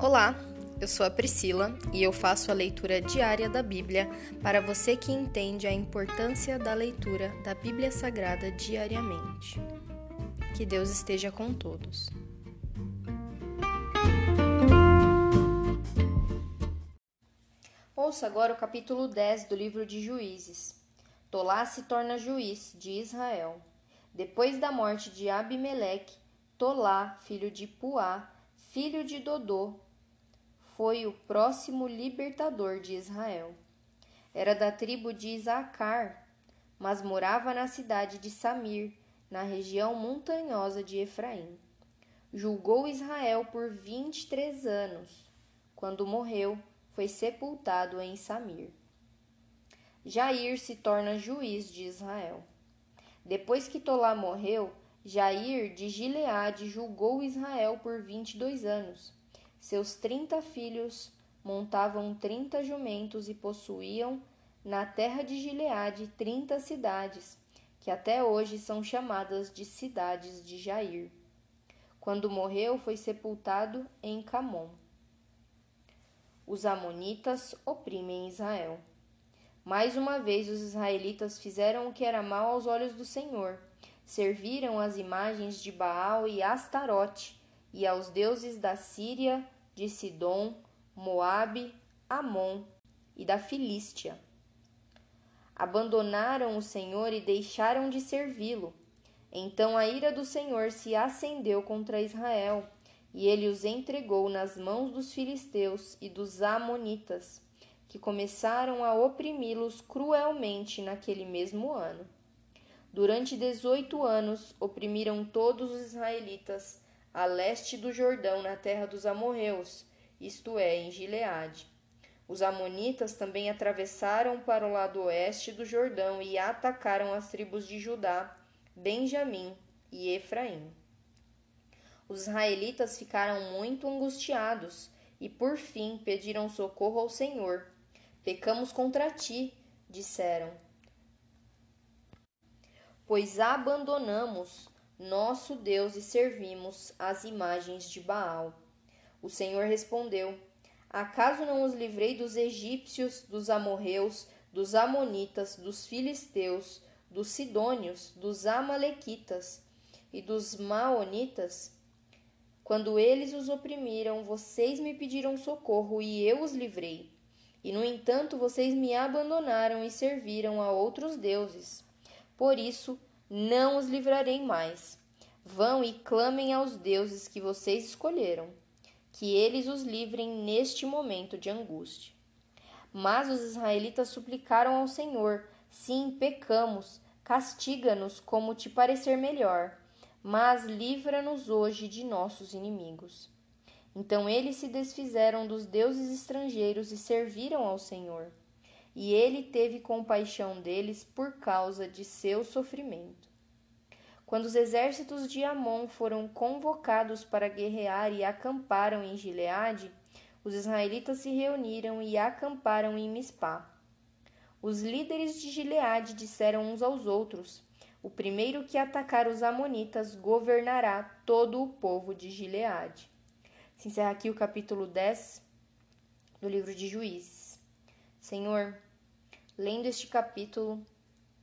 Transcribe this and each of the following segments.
Olá, eu sou a Priscila e eu faço a leitura diária da Bíblia para você que entende a importância da leitura da Bíblia Sagrada diariamente. Que Deus esteja com todos. Ouça agora o capítulo 10 do livro de Juízes. Tolá se torna juiz de Israel. Depois da morte de Abimeleque, Tolá, filho de Puá, filho de Dodô, foi o próximo libertador de Israel. Era da tribo de Isacar, mas morava na cidade de Samir, na região montanhosa de Efraim. Julgou Israel por vinte e três anos. Quando morreu, foi sepultado em Samir. Jair se torna juiz de Israel. Depois que Tolá morreu, Jair de Gileade julgou Israel por vinte e dois anos. Seus trinta filhos montavam trinta jumentos e possuíam na terra de Gileade trinta cidades, que até hoje são chamadas de cidades de Jair. Quando morreu, foi sepultado em Camon. Os Amonitas oprimem Israel. Mais uma vez os israelitas fizeram o que era mal aos olhos do Senhor. Serviram as imagens de Baal e Astarote e aos deuses da Síria, de Sidom, Moabe, Amon e da Filístia. Abandonaram o Senhor e deixaram de servi-lo. Então a ira do Senhor se acendeu contra Israel, e ele os entregou nas mãos dos filisteus e dos amonitas, que começaram a oprimi-los cruelmente naquele mesmo ano. Durante dezoito anos oprimiram todos os israelitas a leste do Jordão, na terra dos amorreus, isto é, em Gileade. Os amonitas também atravessaram para o lado oeste do Jordão e atacaram as tribos de Judá, Benjamim e Efraim. Os israelitas ficaram muito angustiados e por fim pediram socorro ao Senhor. Pecamos contra ti, disseram. Pois abandonamos nosso Deus e servimos as imagens de Baal. O Senhor respondeu: Acaso não os livrei dos egípcios, dos amorreus, dos amonitas, dos filisteus, dos sidônios, dos amalequitas e dos maonitas? Quando eles os oprimiram, vocês me pediram socorro e eu os livrei. E no entanto, vocês me abandonaram e serviram a outros deuses. Por isso, não os livrarei mais. Vão e clamem aos deuses que vocês escolheram, que eles os livrem neste momento de angústia. Mas os israelitas suplicaram ao Senhor: Sim, pecamos, castiga-nos como te parecer melhor, mas livra-nos hoje de nossos inimigos. Então eles se desfizeram dos deuses estrangeiros e serviram ao Senhor e ele teve compaixão deles por causa de seu sofrimento. Quando os exércitos de Amon foram convocados para guerrear e acamparam em Gileade, os israelitas se reuniram e acamparam em Mispá. Os líderes de Gileade disseram uns aos outros: O primeiro que atacar os amonitas governará todo o povo de Gileade. Se encerra aqui o capítulo 10 do livro de Juízes. Senhor, Lendo este capítulo,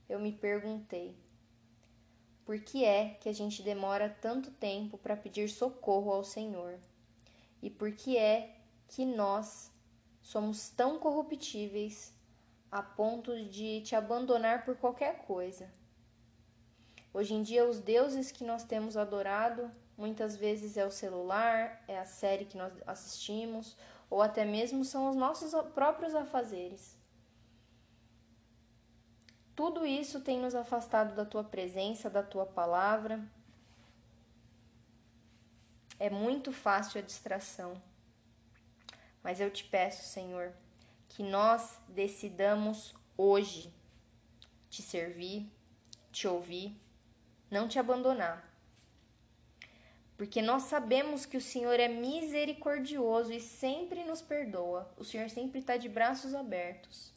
eu me perguntei: por que é que a gente demora tanto tempo para pedir socorro ao Senhor? E por que é que nós somos tão corruptíveis a ponto de te abandonar por qualquer coisa? Hoje em dia, os deuses que nós temos adorado muitas vezes é o celular, é a série que nós assistimos, ou até mesmo são os nossos próprios afazeres. Tudo isso tem nos afastado da tua presença, da tua palavra. É muito fácil a distração. Mas eu te peço, Senhor, que nós decidamos hoje te servir, te ouvir, não te abandonar. Porque nós sabemos que o Senhor é misericordioso e sempre nos perdoa. O Senhor sempre está de braços abertos.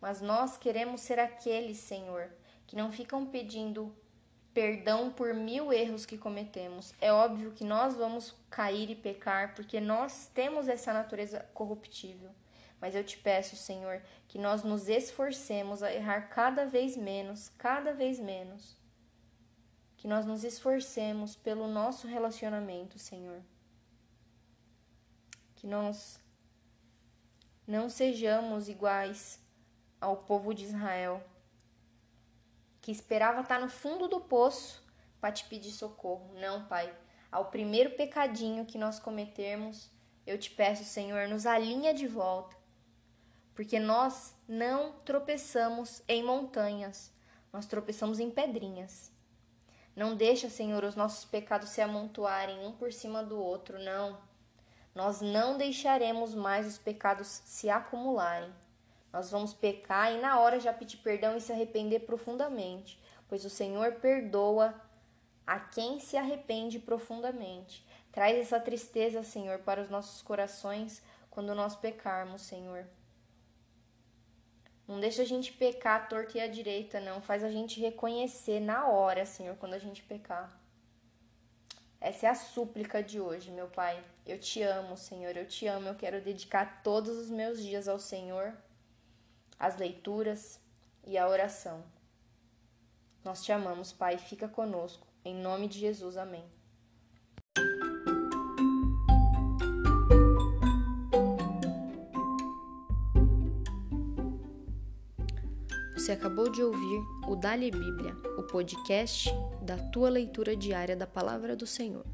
Mas nós queremos ser aqueles, Senhor, que não ficam pedindo perdão por mil erros que cometemos. É óbvio que nós vamos cair e pecar, porque nós temos essa natureza corruptível. Mas eu te peço, Senhor, que nós nos esforcemos a errar cada vez menos, cada vez menos. Que nós nos esforcemos pelo nosso relacionamento, Senhor. Que nós não sejamos iguais ao povo de Israel que esperava estar no fundo do poço para te pedir socorro. Não, Pai. Ao primeiro pecadinho que nós cometermos, eu te peço, Senhor, nos alinha de volta. Porque nós não tropeçamos em montanhas, nós tropeçamos em pedrinhas. Não deixa, Senhor, os nossos pecados se amontoarem um por cima do outro, não. Nós não deixaremos mais os pecados se acumularem. Nós vamos pecar e na hora já pedir perdão e se arrepender profundamente, pois o Senhor perdoa a quem se arrepende profundamente. Traz essa tristeza, Senhor, para os nossos corações quando nós pecarmos, Senhor. Não deixa a gente pecar à torta e à direita, não. Faz a gente reconhecer na hora, Senhor, quando a gente pecar. Essa é a súplica de hoje, meu Pai. Eu te amo, Senhor. Eu te amo. Eu quero dedicar todos os meus dias ao Senhor as leituras e a oração. Nós te amamos, Pai, fica conosco. Em nome de Jesus, amém. Você acabou de ouvir o Dali Bíblia, o podcast da tua leitura diária da palavra do Senhor.